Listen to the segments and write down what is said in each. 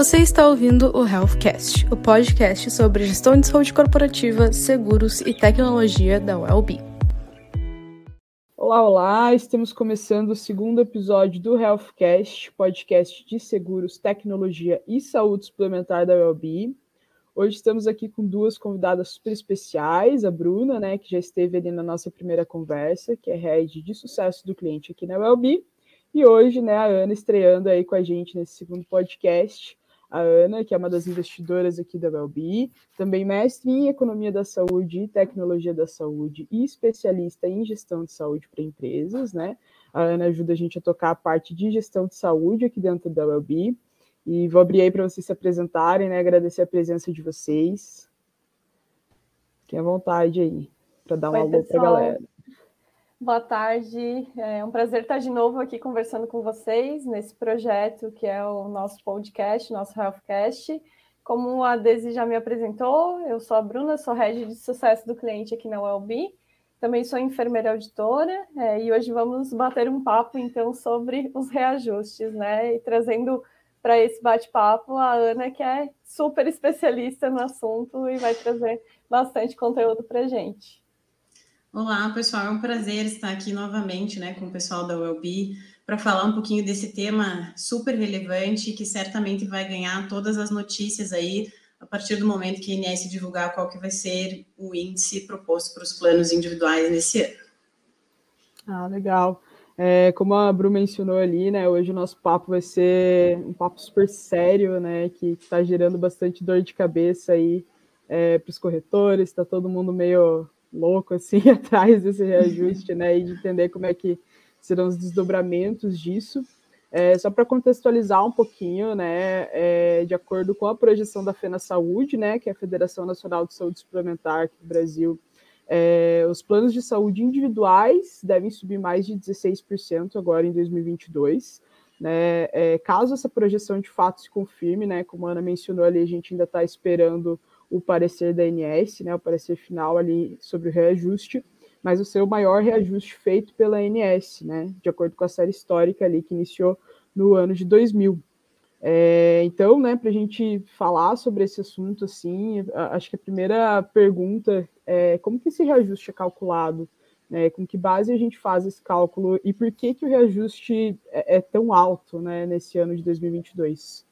Você está ouvindo o Healthcast, o podcast sobre gestão de saúde corporativa, seguros e tecnologia da WellBe. Olá, olá! Estamos começando o segundo episódio do Healthcast, podcast de seguros, tecnologia e saúde suplementar da WellBe. Hoje estamos aqui com duas convidadas super especiais, a Bruna, né, que já esteve ali na nossa primeira conversa, que é head de sucesso do cliente aqui na WellBe, e hoje, né, a Ana estreando aí com a gente nesse segundo podcast a Ana, que é uma das investidoras aqui da Wellbe, também mestre em Economia da Saúde e Tecnologia da Saúde e especialista em Gestão de Saúde para Empresas, né? A Ana ajuda a gente a tocar a parte de gestão de saúde aqui dentro da Wellbe. E vou abrir aí para vocês se apresentarem, né? Agradecer a presença de vocês. Fiquem à vontade aí, para dar um alô para a galera. Boa tarde, é um prazer estar de novo aqui conversando com vocês nesse projeto que é o nosso podcast, nosso Healthcast. Como a Desi já me apresentou, eu sou a Bruna, sou head de sucesso do cliente aqui na WellBe, também sou enfermeira auditora é, e hoje vamos bater um papo então sobre os reajustes, né? E trazendo para esse bate-papo a Ana, que é super especialista no assunto e vai trazer bastante conteúdo para gente. Olá, pessoal, é um prazer estar aqui novamente né, com o pessoal da WellBe para falar um pouquinho desse tema super relevante que certamente vai ganhar todas as notícias aí a partir do momento que a INS divulgar qual que vai ser o índice proposto para os planos individuais nesse ano. Ah, legal. É, como a Bru mencionou ali, né, hoje o nosso papo vai ser um papo super sério, né, que está gerando bastante dor de cabeça aí é, para os corretores, está todo mundo meio louco assim atrás desse reajuste, né? E de entender como é que serão os desdobramentos disso. É, só para contextualizar um pouquinho, né, é, de acordo com a projeção da FENA Saúde, né, que é a Federação Nacional de Saúde Suplementar aqui do Brasil, é, os planos de saúde individuais devem subir mais de 16% agora em 2022. Né, é, caso essa projeção de fato se confirme, né, como a Ana mencionou ali, a gente ainda está esperando o parecer da ANS, né, o parecer final ali sobre o reajuste, mas o seu maior reajuste feito pela ANS, né, de acordo com a série histórica ali que iniciou no ano de 2000. É, então, né, para a gente falar sobre esse assunto, assim, acho que a primeira pergunta é como que esse reajuste é calculado, né, com que base a gente faz esse cálculo e por que que o reajuste é, é tão alto, né, nesse ano de 2022?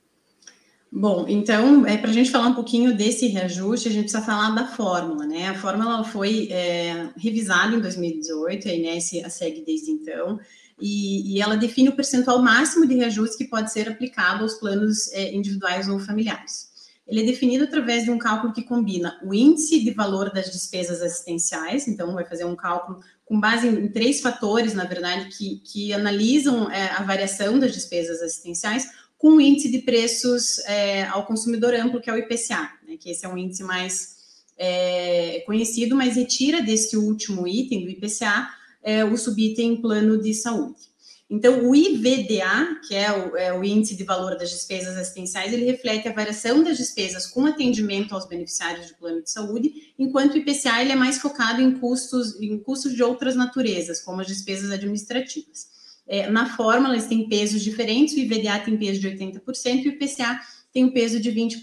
Bom, então, é, para a gente falar um pouquinho desse reajuste, a gente precisa falar da fórmula, né? A fórmula foi é, revisada em 2018, a Inés a segue desde então, e, e, ela define o percentual máximo de reajuste que pode ser aplicado aos planos é, individuais ou familiares. Ele é definido através de um cálculo que combina o índice de valor das despesas assistenciais, então vai fazer um cálculo com base em, três fatores, na verdade, que, que analisam é, a variação das despesas assistenciais, com o índice de preços é, ao consumidor amplo, que é o IPCA, né, que esse é um índice mais é, conhecido, mas retira desse último item do IPCA é, o subitem plano de saúde. Então, o IVDA, que é o, é o, índice de valor das despesas assistenciais, ele reflete a variação das despesas com atendimento aos beneficiários de plano de saúde, enquanto o IPCA ele é mais focado em custos, em custos de outras naturezas, como as despesas administrativas. É, na fórmula, eles têm pesos diferentes, o IVDA tem peso de 80% e o IPCA tem um peso de 20%.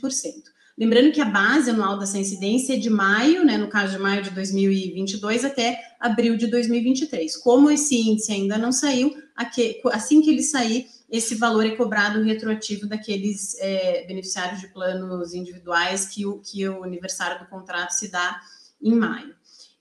Lembrando que a base anual dessa incidência é de maio, né, no caso de maio de 2022 até abril de 2023. Como esse índice ainda não saiu, assim que ele sair, esse valor é cobrado retroativo daqueles é, beneficiários de planos individuais que o, que o aniversário do contrato se dá em maio.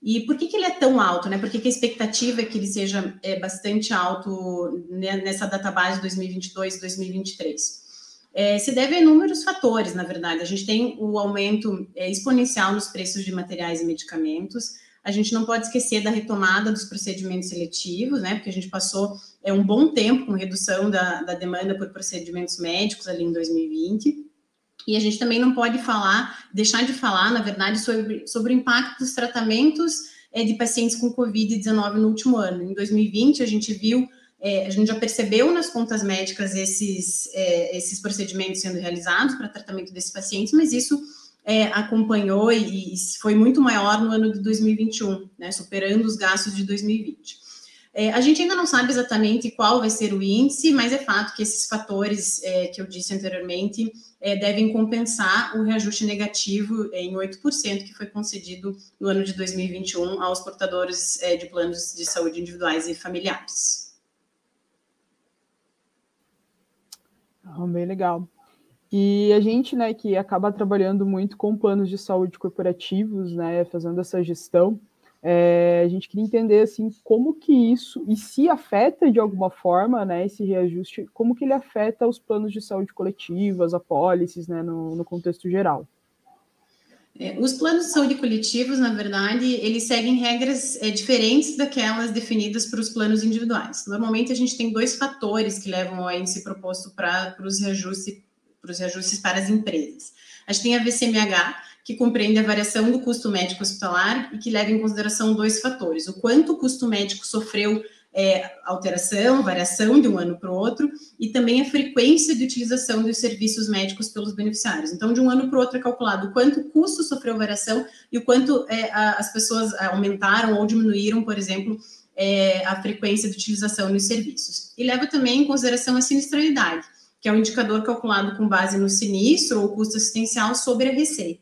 E por que, que ele é tão alto, né? Por que, que a expectativa é que ele seja é, bastante alto né, nessa database 2022 2023? É, se deve a inúmeros fatores, na verdade. A gente tem o aumento é, exponencial nos preços de materiais e medicamentos. A gente não pode esquecer da retomada dos procedimentos seletivos, né? Porque a gente passou é, um bom tempo com redução da, da demanda por procedimentos médicos ali em 2020. E a gente também não pode falar, deixar de falar, na verdade, sobre, sobre o impacto dos tratamentos é, de pacientes com Covid-19 no último ano. Em 2020, a gente viu, é, a gente já percebeu nas contas médicas esses, é, esses procedimentos sendo realizados para tratamento desses pacientes, mas isso acompanhou e, e, foi muito maior no ano de 2021, né, superando os gastos de 2020. É, a gente ainda não sabe exatamente qual vai ser o índice, mas é fato que esses fatores é, que eu disse anteriormente é, devem compensar o reajuste negativo em 8% que foi concedido no ano de 2021 aos portadores é, de planos de saúde individuais e familiares. Ah, bem legal. E a gente, né, que acaba trabalhando muito com planos de saúde corporativos, né, fazendo essa gestão, é, a gente queria entender assim como que isso e se afeta de alguma forma, né, esse reajuste, como que ele afeta os planos de saúde coletivas, apólices, né, no, no contexto geral. É, os planos de saúde coletivos, na verdade, eles seguem regras é, diferentes daquelas definidas para os planos individuais. Normalmente, a gente tem dois fatores que levam ao índice proposto para os reajustes, para os reajustes para as empresas. A gente tem a VCMH, que compreende a variação do custo médico hospitalar e que leva em consideração dois fatores: o quanto o custo médico sofreu é, alteração, variação de um ano para o outro, e também a frequência de utilização dos serviços médicos pelos beneficiários. Então, de um ano para o outro é calculado o quanto o custo sofreu variação e o quanto é, a, as pessoas aumentaram ou diminuíram, por exemplo, é, a frequência de utilização dos serviços. E leva também em consideração a sinistralidade, que é um indicador calculado com base no sinistro ou custo assistencial sobre a receita.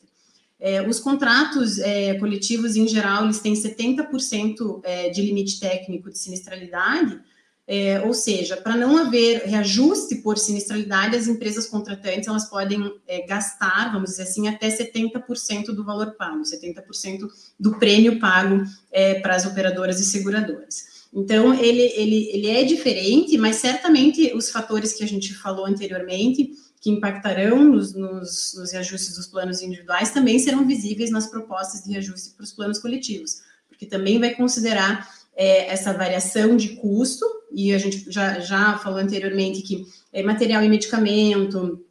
É, os contratos é, coletivos, em geral, eles têm 70% é, de limite técnico de sinistralidade, é, ou seja, para não haver reajuste por sinistralidade, as empresas contratantes elas podem é, gastar, vamos dizer assim, até 70% do valor pago, 70% do prêmio pago é, para as operadoras e seguradoras. Então, ele, ele, ele é diferente, mas certamente os fatores que a gente falou anteriormente que impactarão nos, nos, nos, reajustes dos planos individuais também serão visíveis nas propostas de reajuste para os planos coletivos, porque também vai considerar é, essa variação de custo, e a gente já, já falou anteriormente que é, material e medicamento,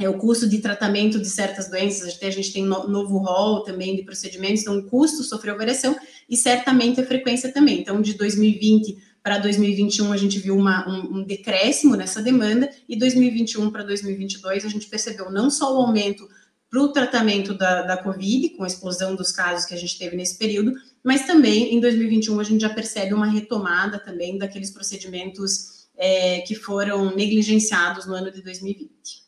é, o custo de tratamento de certas doenças, até a gente tem no, novo rol também de procedimentos, então o custo sofreu variação e certamente a frequência também. Então, de 2020 para 2021 a gente viu uma, um, um, decréscimo nessa demanda, e 2021 para 2022 a gente percebeu não só o aumento para o tratamento da, da Covid, com a explosão dos casos que a gente teve nesse período, mas também em 2021 a gente já percebe uma retomada também daqueles procedimentos é, que foram negligenciados no ano de 2020.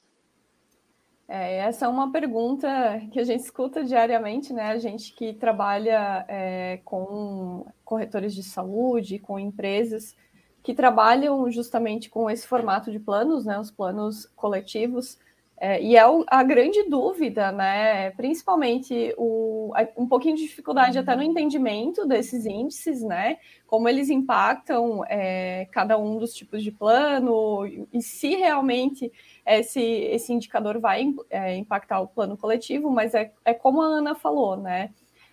É, essa é uma pergunta que a gente escuta diariamente, né? A gente que trabalha é, com corretores de saúde, com empresas que trabalham justamente com esse formato de planos, né? Os planos coletivos. É, e é a grande dúvida, né? Principalmente o, um pouquinho de dificuldade até no entendimento desses índices, né? Como eles impactam é, cada um dos tipos de plano e se realmente esse, esse indicador vai é, impactar o plano coletivo, mas é, é como a Ana falou, né?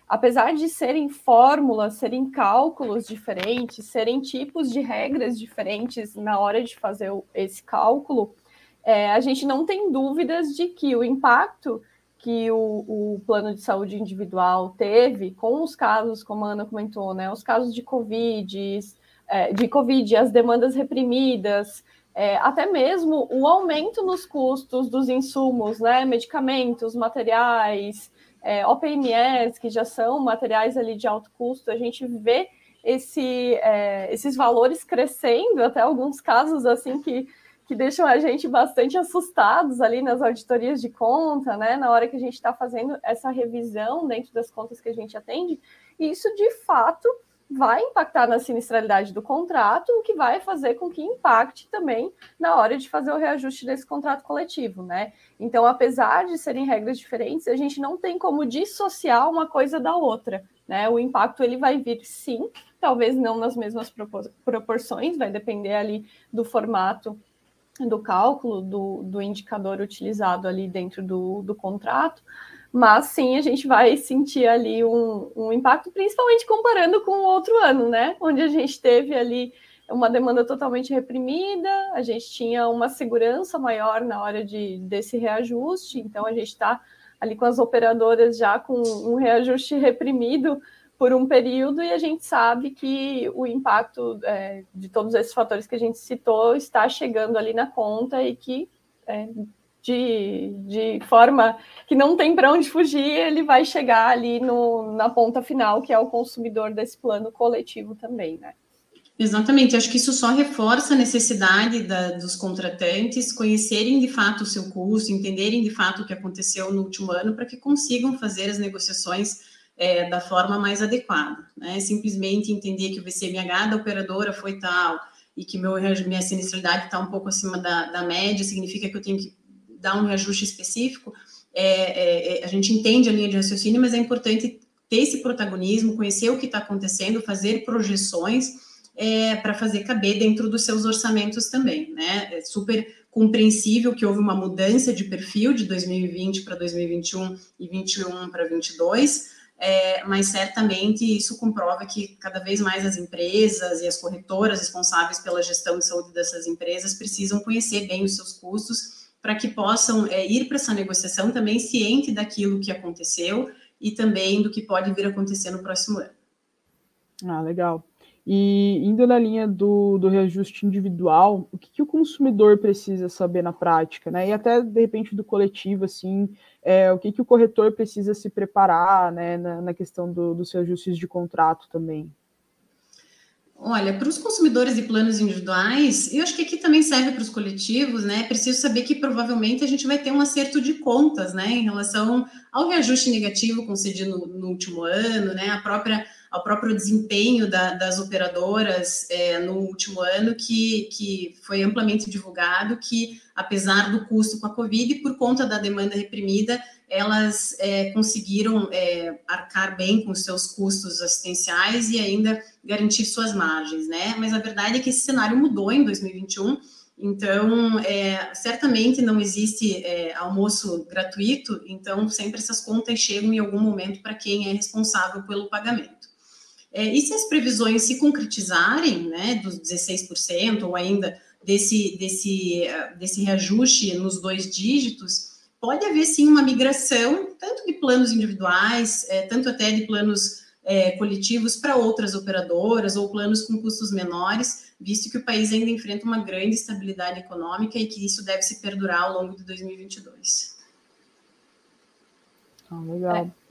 Apesar de serem fórmulas, serem cálculos diferentes, serem tipos de regras diferentes na hora de fazer esse cálculo, é, a gente não tem dúvidas de que o impacto que o, o, plano de saúde individual teve com os casos, como a Ana comentou, né, os casos de Covid, é, de Covid, as demandas reprimidas, é, até mesmo o aumento nos custos dos insumos, né, medicamentos, materiais, é, OPMS, que já são materiais ali de alto custo, a gente vê esse, é, esses valores crescendo, até alguns casos assim que, que deixam a gente bastante assustados ali nas auditorias de conta, né, na hora que a gente está fazendo essa revisão dentro das contas que a gente atende, e isso de fato vai impactar na sinistralidade do contrato, o que vai fazer com que impacte também na hora de fazer o reajuste desse contrato coletivo, né? Então, apesar de serem regras diferentes, a gente não tem como dissociar uma coisa da outra, né? O impacto ele vai vir sim, talvez não nas mesmas proporções, vai depender ali do formato do cálculo, do, do indicador utilizado ali dentro do, do contrato, mas sim a gente vai sentir ali um, um impacto, principalmente comparando com o outro ano, né? Onde a gente teve ali uma demanda totalmente reprimida, a gente tinha uma segurança maior na hora de, desse reajuste, então a gente está ali com as operadoras já com um reajuste reprimido por um período e a gente sabe que o impacto é, de todos esses fatores que a gente citou está chegando ali na conta e que é, de, de forma que não tem para onde fugir, ele vai chegar ali no, na ponta final, que é o consumidor desse plano coletivo também, né? Exatamente, acho que isso só reforça a necessidade da, dos contratantes conhecerem de fato o seu custo, entenderem de fato o que aconteceu no último ano, para que consigam fazer as negociações é, da forma mais adequada. Né? Simplesmente entender que o VCMH da operadora foi tal e que meu, minha sinistralidade está um pouco acima da, da, média, significa que eu tenho que dar um reajuste específico. É, é, é a gente entende a linha de raciocínio, mas é importante ter esse protagonismo, conhecer o que está acontecendo, fazer projeções é, para fazer caber dentro dos seus orçamentos também, né? É super compreensível que houve uma mudança de perfil de 2020 para 2021 e 21 para 22, é, mas certamente isso comprova que cada vez mais as empresas e as corretoras responsáveis pela gestão de saúde dessas empresas precisam conhecer bem os seus custos para que possam é, ir para essa negociação também ciente daquilo que aconteceu e também do que pode vir a acontecer no próximo ano. Ah, legal. E indo na linha do, do reajuste individual, o que, que, o consumidor precisa saber na prática, né? E até de repente do coletivo, assim, é, o que, que o corretor precisa se preparar, né, na, na questão do, dos reajustes de contrato também. Olha, para os consumidores de planos individuais, eu acho que aqui também serve para os coletivos, né? É preciso saber que provavelmente a gente vai ter um acerto de contas, né, em relação ao reajuste negativo concedido no, no último ano, né? A própria ao próprio desempenho da, das operadoras é, no último ano, que, que foi amplamente divulgado que, apesar do custo com a Covid, por conta da demanda reprimida, elas é, conseguiram é, arcar bem com seus custos assistenciais e ainda garantir suas margens, né? Mas a verdade é que esse cenário mudou em 2021. Então, é, certamente não existe é, almoço gratuito, então sempre essas contas chegam em algum momento para quem é responsável pelo pagamento. É, e se as previsões se concretizarem, né, dos 16%, ou ainda desse, desse, eh, desse reajuste nos dois dígitos, pode haver sim uma migração, tanto de planos individuais, é, tanto até de planos é, coletivos para outras operadoras, ou planos com custos menores, visto que o país ainda enfrenta uma grande estabilidade econômica e que isso deve se perdurar ao longo de 2022. Ah, legal. É.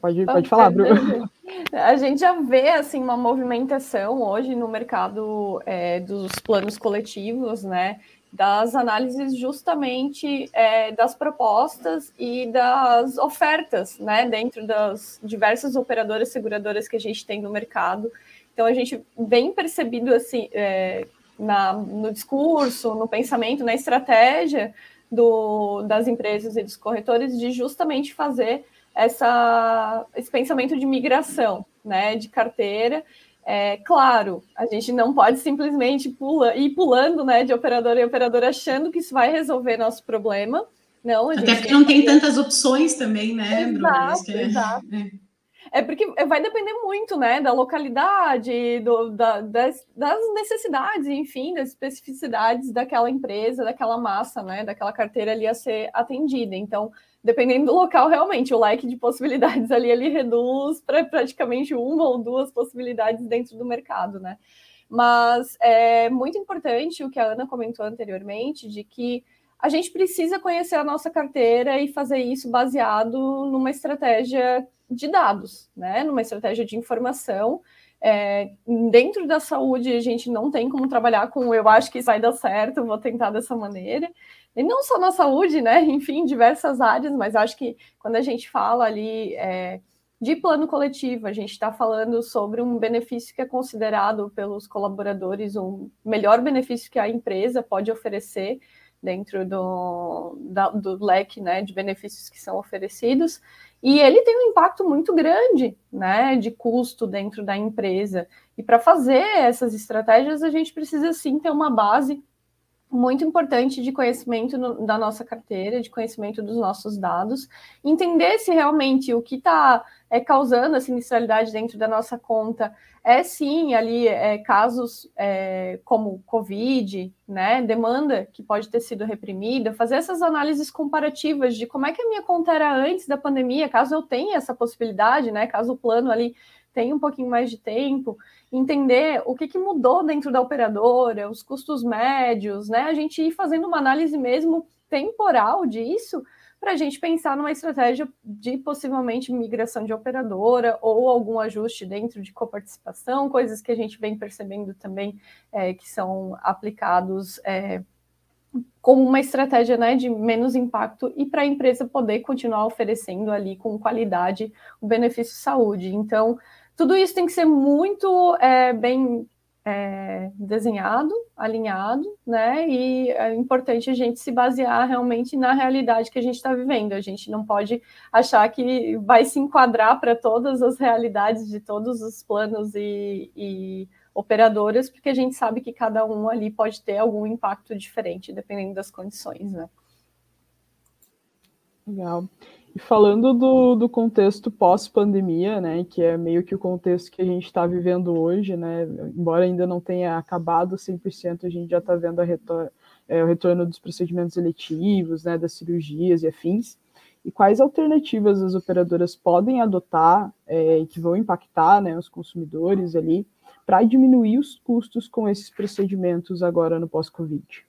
Pode, pode falar, Bruno. A gente já vê assim uma movimentação hoje no mercado é, dos planos coletivos, né? Das análises justamente é, das propostas e das ofertas, né? Dentro das diversas operadoras seguradoras que a gente tem no mercado. Então a gente vem percebido assim é, na, no discurso, no pensamento, na estratégia do, das empresas e dos corretores de justamente fazer essa, esse pensamento de migração, né, de carteira. É, claro, a gente não pode simplesmente pula, ir pulando né, de operadora em operadora achando que isso vai resolver nosso problema. Não, Até porque não tem tantas opções também, né, exato, Bruno? É... Exato. É. É porque vai depender muito, né, da localidade, do, da, das, das, necessidades, enfim, das especificidades daquela empresa, daquela massa, né, daquela carteira ali a ser atendida. Então, dependendo do local, realmente, o leque de possibilidades ali ele reduz para praticamente uma ou duas possibilidades dentro do mercado, né? Mas é muito importante o que a Ana comentou anteriormente, de que a gente precisa conhecer a nossa carteira e fazer isso baseado numa estratégia de dados, né? Numa estratégia de informação. É, dentro da saúde, a gente não tem como trabalhar com eu acho que vai dar certo, vou tentar dessa maneira e não só na saúde, né? Enfim, diversas áreas, mas acho que quando a gente fala ali é, de plano coletivo, a gente está falando sobre um benefício que é considerado pelos colaboradores um melhor benefício que a empresa pode oferecer dentro do, da, do leque né, de benefícios que são oferecidos, e ele tem um impacto muito grande né, de custo dentro da empresa. E para fazer essas estratégias, a gente precisa sim ter uma base muito importante de conhecimento no, da nossa carteira, de conhecimento dos nossos dados, entender se realmente o que está é, causando a sinistralidade dentro da nossa conta é sim ali é, casos é, como Covid, né, demanda que pode ter sido reprimida, fazer essas análises comparativas de como é que a minha conta era antes da pandemia, caso eu tenha essa possibilidade, né, caso o plano ali tenha um pouquinho mais de tempo, entender o que, que mudou dentro da operadora, os custos médios, né? A gente ir fazendo uma análise mesmo temporal disso, para a gente pensar numa estratégia de possivelmente migração de operadora ou algum ajuste dentro de coparticipação, coisas que a gente vem percebendo também é, que são aplicados é, como uma estratégia né, de menos impacto e para a empresa poder continuar oferecendo ali com qualidade o benefício saúde. Então, tudo isso tem que ser muito é, bem é, desenhado, alinhado, né? E é importante a gente se basear realmente na realidade que a gente está vivendo. A gente não pode achar que vai se enquadrar para todas as realidades de todos os planos e, e operadoras, porque a gente sabe que cada um ali pode ter algum impacto diferente, dependendo das condições, né? Legal. E falando do, do contexto pós-pandemia, né, que é meio que o contexto que a gente está vivendo hoje, né, embora ainda não tenha acabado 100%, a gente já está vendo retor é, o retorno dos procedimentos eletivos, né, das cirurgias e afins. E quais alternativas as operadoras podem adotar é, que vão impactar né, os consumidores ali para diminuir os custos com esses procedimentos agora no pós-Covid?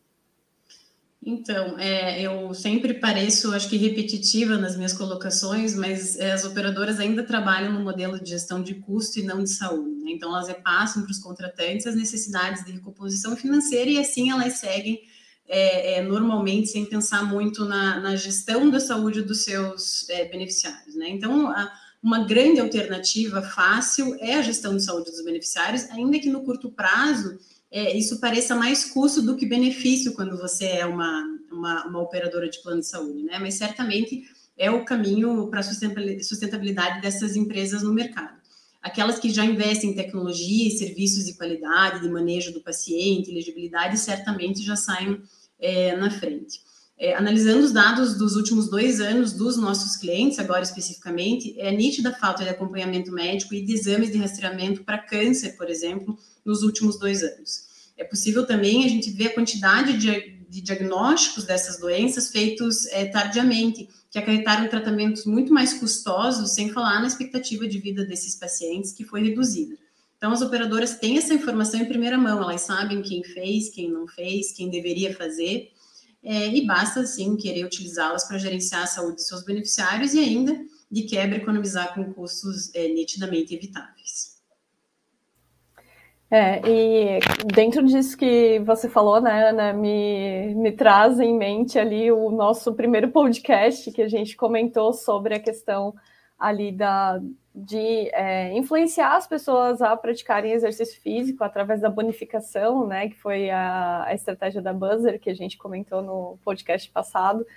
Então, é, eu sempre pareço, acho que repetitiva nas minhas colocações, mas é, as operadoras ainda trabalham no modelo de gestão de custo e não de saúde. Né? Então, elas repassam para os contratantes as necessidades de recomposição financeira e assim elas seguem é, é normalmente sem pensar muito na, na, gestão da saúde dos seus é, beneficiários. Né? Então, a, uma grande alternativa fácil é a gestão de saúde dos beneficiários, ainda que no curto prazo é, isso pareça mais custo do que benefício quando você é uma, uma, uma operadora de plano de saúde, né? Mas certamente é o caminho para a sustentabilidade dessas empresas no mercado. Aquelas que já investem em tecnologia serviços de qualidade, de manejo do paciente, elegibilidade, certamente já saem é, na frente. É, analisando os dados dos últimos dois anos dos nossos clientes, agora especificamente, é nítida a falta de acompanhamento médico e de exames de rastreamento para câncer, por exemplo, nos últimos dois anos. É possível também a gente ver a quantidade de, de diagnósticos dessas doenças feitos é, tardiamente, que acarretaram tratamentos muito mais custosos, sem falar na expectativa de vida desses pacientes, que foi reduzida. Então, as operadoras têm essa informação em primeira mão, elas sabem quem fez, quem não fez, quem deveria fazer, é, e basta, sim, querer utilizá-las para gerenciar a saúde de seus beneficiários e ainda, de quebra, economizar com custos é, nitidamente evitáveis. É, e dentro disso que você falou, né, Ana, me, me traz em mente ali o nosso primeiro podcast que a gente comentou sobre a questão ali da, de é, influenciar as pessoas a praticarem exercício físico através da bonificação, né, que foi a, a estratégia da Buzzer que a gente comentou no podcast passado.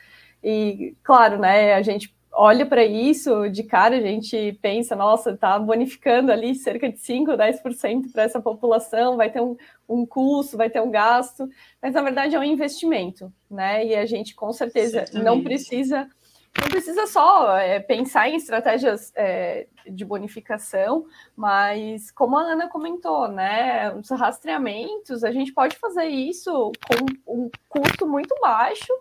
E claro, né, a gente olha para isso, de cara a gente pensa, nossa, está bonificando ali cerca de 5, 10% para essa população, vai ter um, um custo, vai ter um gasto, mas na verdade é um investimento, né? E a gente com certeza Certamente. não precisa não precisa só é, pensar em estratégias é, de bonificação, mas como a Ana comentou, né, os rastreamentos, a gente pode fazer isso com um custo muito baixo,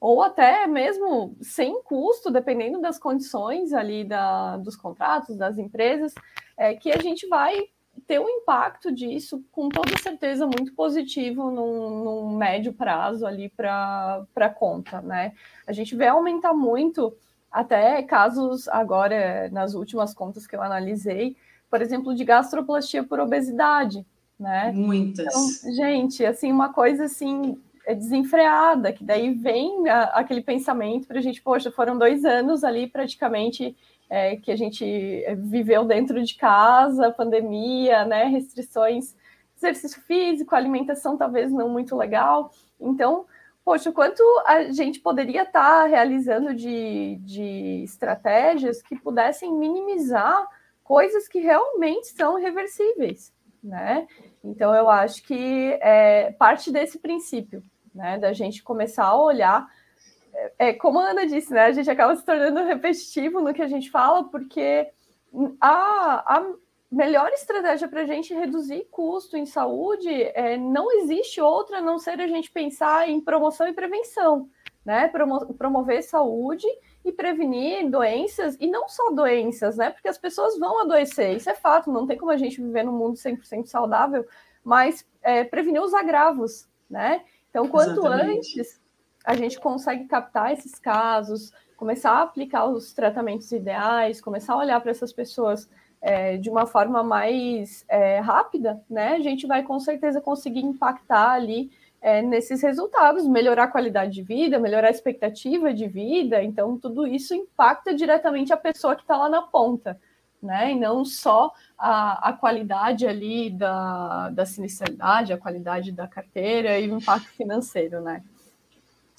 ou até mesmo sem custo, dependendo das condições ali da, dos contratos, das empresas, é, que a gente vai ter um impacto disso, com toda certeza, muito positivo num, num médio prazo ali para a conta, né? A gente vê aumentar muito, até casos agora, nas últimas contas que eu analisei, por exemplo, de gastroplastia por obesidade, né? Muitas. Então, gente, assim, uma coisa assim é desenfreada, que daí vem a, aquele pensamento para a gente, poxa, foram dois anos ali praticamente é, que a gente viveu dentro de casa, pandemia, né, restrições, exercício físico, alimentação talvez não muito legal. Então, poxa, o quanto a gente poderia estar tá realizando de, de estratégias que pudessem minimizar coisas que realmente são reversíveis, né? Então, eu acho que é parte desse princípio, né? Da gente começar a olhar. É, como a Ana disse, né? A gente acaba se tornando repetitivo no que a gente fala, porque a, a melhor estratégia para a gente reduzir custo em saúde é, não existe outra a não ser a gente pensar em promoção e prevenção, né? Promo promover saúde e prevenir doenças, e não só doenças, né? Porque as pessoas vão adoecer, isso é fato, não tem como a gente viver num mundo 100% saudável, mas é, prevenir os agravos, né? Então, quanto Exatamente. antes a gente consegue captar esses casos, começar a aplicar os tratamentos ideais, começar a olhar para essas pessoas é, de uma forma mais é, rápida, né? A gente vai com certeza conseguir impactar ali é, nesses resultados, melhorar a qualidade de vida, melhorar a expectativa de vida. Então, tudo isso impacta diretamente a pessoa que está lá na ponta, né? E não só a, a qualidade ali da, da sinistralidade, a qualidade da carteira e o impacto financeiro, né?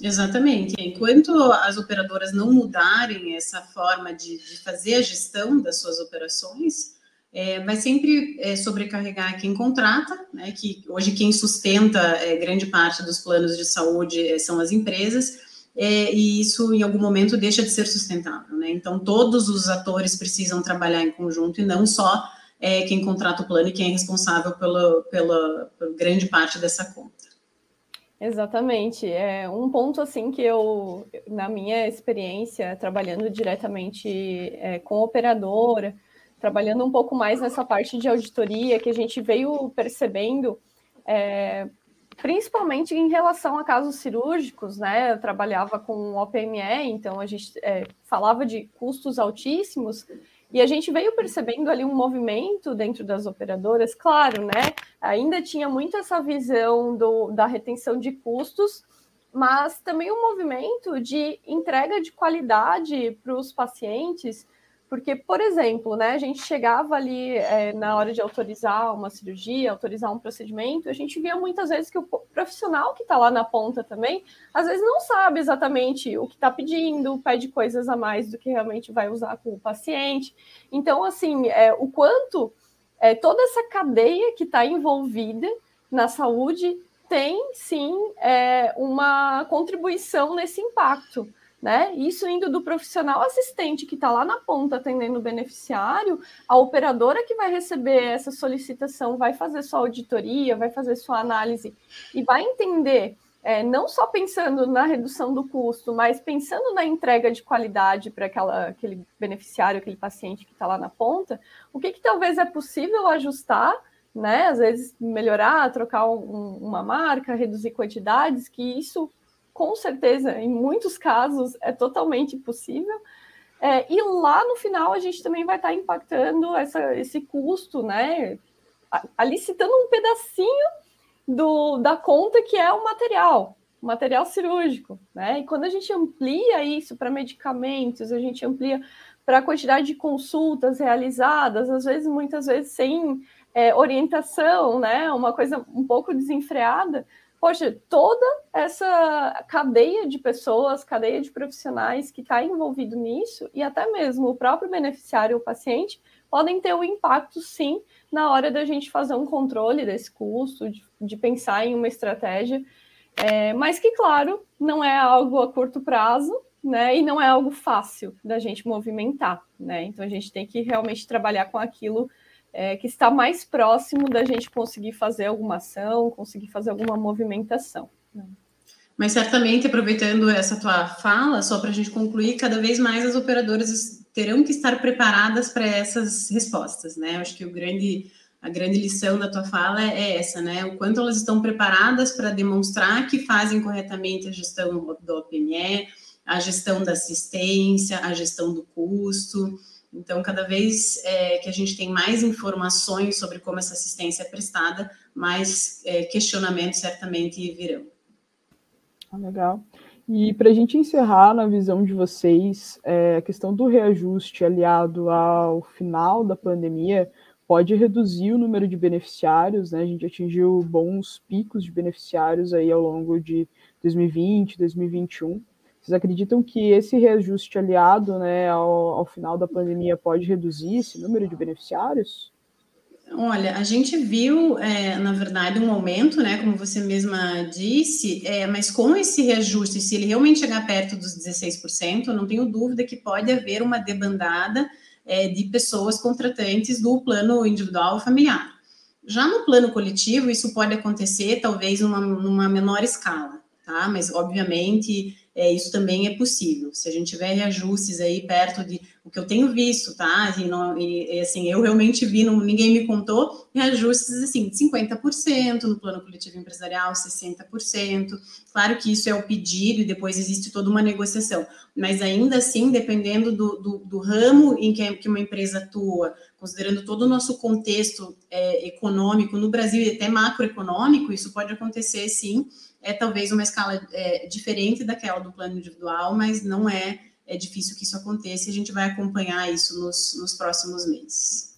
Exatamente. Enquanto as operadoras não mudarem essa forma de, de fazer a gestão das suas operações, é, vai sempre é, sobrecarregar quem contrata, né, que hoje quem sustenta é, grande parte dos planos de saúde é, são as empresas, é, e isso em algum momento deixa de ser sustentável. Né? Então, todos os atores precisam trabalhar em conjunto e não só é, quem contrata o plano e quem é responsável pela, pela, pela grande parte dessa conta. Exatamente. É um ponto assim que eu, na minha experiência, trabalhando diretamente é, com operadora, trabalhando um pouco mais nessa parte de auditoria que a gente veio percebendo, é, principalmente em relação a casos cirúrgicos, né? Eu trabalhava com OPME, então a gente é, falava de custos altíssimos. E a gente veio percebendo ali um movimento dentro das operadoras, claro, né? Ainda tinha muito essa visão do, da retenção de custos, mas também um movimento de entrega de qualidade para os pacientes, porque, por exemplo, né, a gente chegava ali é, na hora de autorizar uma cirurgia, autorizar um procedimento, a gente via muitas vezes que o profissional que está lá na ponta também, às vezes não sabe exatamente o que está pedindo, pede coisas a mais do que realmente vai usar com o paciente. Então, assim, é, o quanto é, toda essa cadeia que está envolvida na saúde tem sim é, uma contribuição nesse impacto né? Isso indo do profissional assistente que está lá na ponta atendendo o beneficiário, a operadora que vai receber essa solicitação vai fazer sua auditoria, vai fazer sua análise e vai entender, é, não só pensando na redução do custo, mas pensando na entrega de qualidade para aquele beneficiário, aquele paciente que está lá na ponta, o que, que talvez é possível ajustar né? Às vezes melhorar, trocar um, uma marca, reduzir quantidades, que isso com certeza, em muitos casos, é totalmente possível. É, e lá no final a gente também vai estar impactando essa, esse custo, né? Ali citando um pedacinho do, da conta que é o material, o material cirúrgico, né? E quando a gente amplia isso para medicamentos, a gente amplia para a quantidade de consultas realizadas, às vezes, muitas vezes, sem é, orientação, né? Uma coisa um pouco desenfreada, poxa, toda essa cadeia de pessoas, cadeia de profissionais que está envolvido nisso, e até mesmo o próprio beneficiário ou paciente, podem ter um impacto, sim, na hora da gente fazer um controle desse custo, de, de pensar em uma estratégia, é, mas que, claro, não é algo a curto prazo, né, e não é algo fácil da gente movimentar, né, então a gente tem que realmente trabalhar com aquilo é, que está mais próximo da gente conseguir fazer alguma ação, conseguir fazer alguma movimentação. Né? Mas certamente, aproveitando essa tua fala, só para a gente concluir, cada vez mais as operadoras terão que estar preparadas para essas respostas, né? Acho que o grande, a grande lição da tua fala é essa, né? O quanto elas estão preparadas para demonstrar que fazem corretamente a gestão do OPME, a gestão da assistência, a gestão do custo, então, cada vez é, que a gente tem mais informações sobre como essa assistência é prestada, mais é, questionamentos certamente virão. Ah, legal. E para a gente encerrar na visão de vocês, é, a questão do reajuste aliado ao final da pandemia pode reduzir o número de beneficiários, né? A gente atingiu bons picos de beneficiários aí ao longo de 2020, 2021. Vocês acreditam que esse reajuste aliado né, ao, ao final da pandemia pode reduzir esse número de beneficiários? Olha, a gente viu, é, na verdade, um aumento, né, como você mesma disse, é, mas com esse reajuste, se ele realmente chegar perto dos 16%, eu não tenho dúvida que pode haver uma debandada é, de pessoas contratantes do plano individual familiar. Já no plano coletivo, isso pode acontecer talvez numa, numa menor escala, tá? Mas, obviamente, é, isso também é possível. Se a gente tiver reajustes aí perto de o que eu tenho visto, tá? E, não, e, assim, eu realmente vi, não, ninguém me contou, reajustes assim, de 50% no plano coletivo empresarial, 60%. Claro que isso é o pedido e depois existe toda uma negociação, mas ainda assim, dependendo do, do, do ramo em que, que, uma empresa atua, considerando todo o nosso contexto é, econômico no Brasil e até macroeconômico, isso pode acontecer sim é talvez uma escala é, diferente daquela do plano individual, mas não é, é difícil que isso aconteça e a gente vai acompanhar isso nos, nos próximos meses.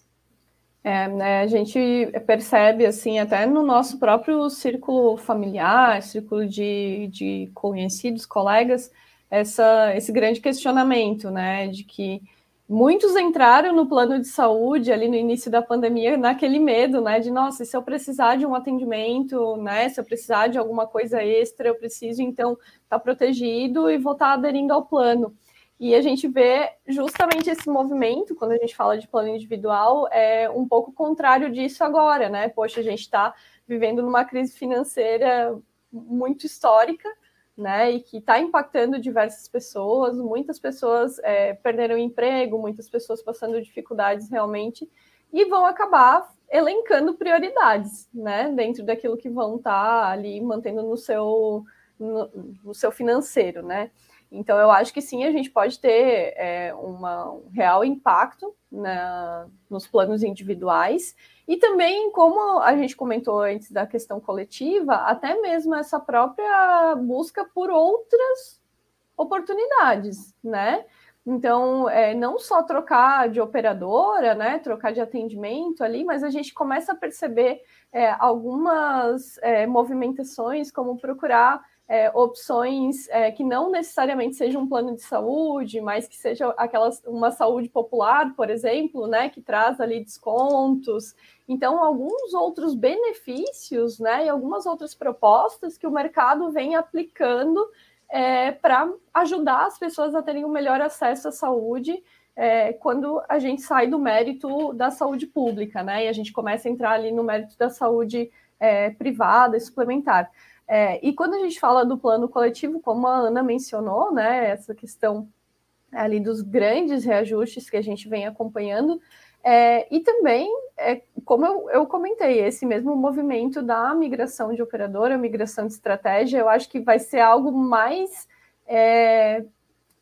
É, né, a gente percebe, assim, até no nosso próprio círculo familiar, círculo de, de conhecidos, colegas, essa, esse grande questionamento, né, de que muitos entraram no plano de saúde ali no início da pandemia naquele medo, né, de nossa, se eu precisar de um atendimento, né, se eu precisar de alguma coisa extra, eu preciso então estar tá protegido e vou estar tá aderindo ao plano. E a gente vê justamente esse movimento, quando a gente fala de plano individual, é um pouco contrário disso agora, né? Poxa, a gente está vivendo numa crise financeira muito histórica, né, e que está impactando diversas pessoas, muitas pessoas é, perderam emprego, muitas pessoas passando dificuldades realmente, e vão acabar elencando prioridades, né, dentro daquilo que vão estar tá ali mantendo no seu, no, no, seu financeiro, né. Então, eu acho que sim, a gente pode ter é, uma, um real impacto na, nos planos individuais, e também, como a gente comentou antes da questão coletiva, até mesmo essa própria busca por outras oportunidades, né? Então, é, não só trocar de operadora, né, trocar de atendimento ali, mas a gente começa a perceber é, algumas é, movimentações, como procurar é, opções é, que não necessariamente sejam um plano de saúde, mas que seja aquelas, uma saúde popular, por exemplo, né, que traz ali descontos. Então, alguns outros benefícios, né, e algumas outras propostas que o mercado vem aplicando é, para ajudar as pessoas a terem um melhor acesso à saúde é, quando a gente sai do mérito da saúde pública, né, e a gente começa a entrar ali no mérito da saúde é, privada e suplementar. É, e quando a gente fala do plano coletivo, como a Ana mencionou, né, essa questão ali dos grandes reajustes que a gente vem acompanhando, é, e também, é, como eu, eu, comentei, esse mesmo movimento da migração de operadora, migração de estratégia, eu acho que vai ser algo mais é,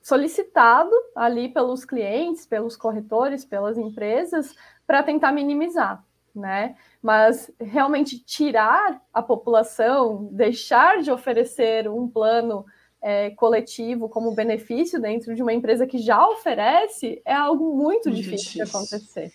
solicitado ali pelos clientes, pelos corretores, pelas empresas, para tentar minimizar né? Mas realmente tirar a população, deixar de oferecer um plano é, coletivo como benefício dentro de uma empresa que já oferece é algo muito, muito difícil, difícil de acontecer.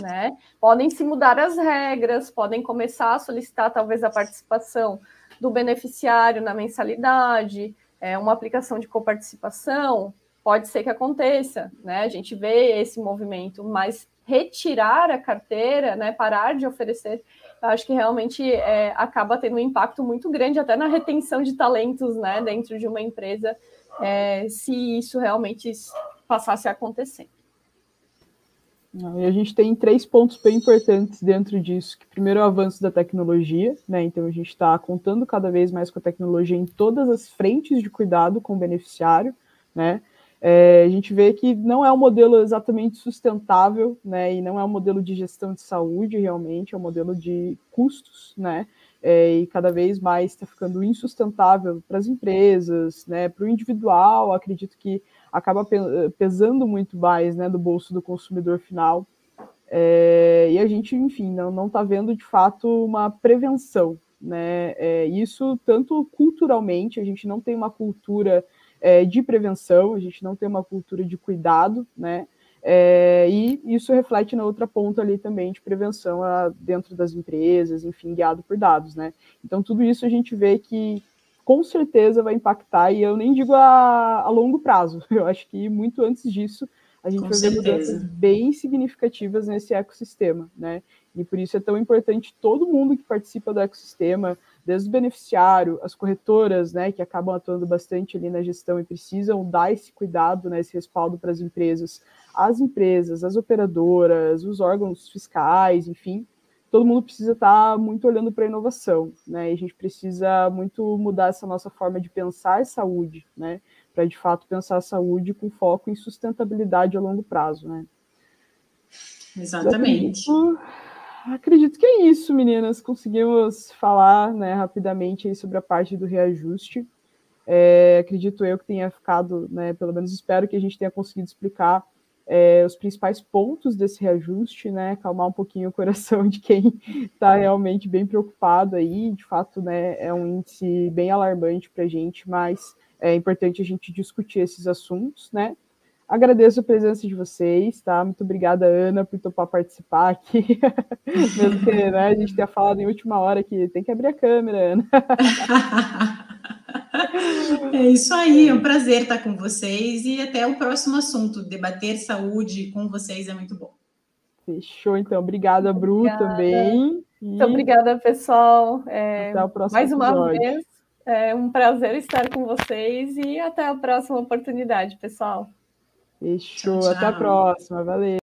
Né? Podem se mudar as regras, podem começar a solicitar talvez a participação do beneficiário na mensalidade, é, uma aplicação de coparticipação, pode ser que aconteça, né? A gente vê esse movimento, mas retirar a carteira, né, parar de oferecer, eu acho que realmente é, acaba tendo um impacto muito grande até na retenção de talentos, né, dentro de uma empresa, é, se isso realmente passasse a acontecer. E a gente tem três pontos bem importantes dentro disso. Que primeiro é o avanço da tecnologia, né? Então a gente está contando cada vez mais com a tecnologia em todas as frentes de cuidado com o beneficiário, né? É, a gente vê que não é um modelo exatamente sustentável, né, e não é um modelo de gestão de saúde realmente, é um modelo de custos, né, é, e cada vez mais está ficando insustentável para as empresas, né, para o individual, acredito que acaba pesando muito mais, né, do bolso do consumidor final, é, e a gente, enfim, não está vendo de fato uma prevenção, né, é, isso tanto culturalmente, a gente não tem uma cultura é, de prevenção, a gente não tem uma cultura de cuidado, né? É, e isso reflete na outra ponta ali também de prevenção a, dentro das empresas, enfim, guiado por dados, né? Então, tudo isso a gente vê que com certeza vai impactar, e eu nem digo a, a longo prazo, eu acho que muito antes disso a gente com vai certeza. ver mudanças bem significativas nesse ecossistema, né? E por isso é tão importante todo mundo que participa do ecossistema, desde o beneficiário, as corretoras, né, que acabam atuando bastante ali na gestão e precisam dar esse cuidado, né, esse respaldo para as empresas, as empresas, as operadoras, os órgãos fiscais, enfim, todo mundo precisa estar tá muito olhando para a inovação, né, e a gente precisa muito mudar essa nossa forma de pensar saúde, né, para de fato pensar a saúde com foco em sustentabilidade a longo prazo, né? Exatamente. Acredito, acredito, que é isso, meninas. Conseguimos falar né, rapidamente sobre a parte do reajuste. É, acredito eu que tenha ficado, né, pelo menos espero que a gente tenha conseguido explicar é, os principais pontos desse reajuste, né, um pouquinho o coração de quem está realmente bem preocupado aí, de fato, né, é um índice bem alarmante para a gente, mas é importante a gente discutir esses assuntos, né, Agradeço a presença de vocês, tá? Muito obrigada, Ana, por topar participar aqui. Mesmo que né, a gente tenha falado em última hora que tem que abrir a câmera, Ana. É isso aí, é um prazer estar com vocês e até o próximo assunto. Debater saúde com vocês é muito bom. Fechou, então. Obrigada, Bru, obrigada. também. E... Muito obrigada, pessoal. É, até o próximo Mais episódio. uma vez, é um prazer estar com vocês e até a próxima oportunidade, pessoal. Fechou. Tchau, tchau. Até a próxima. Valeu.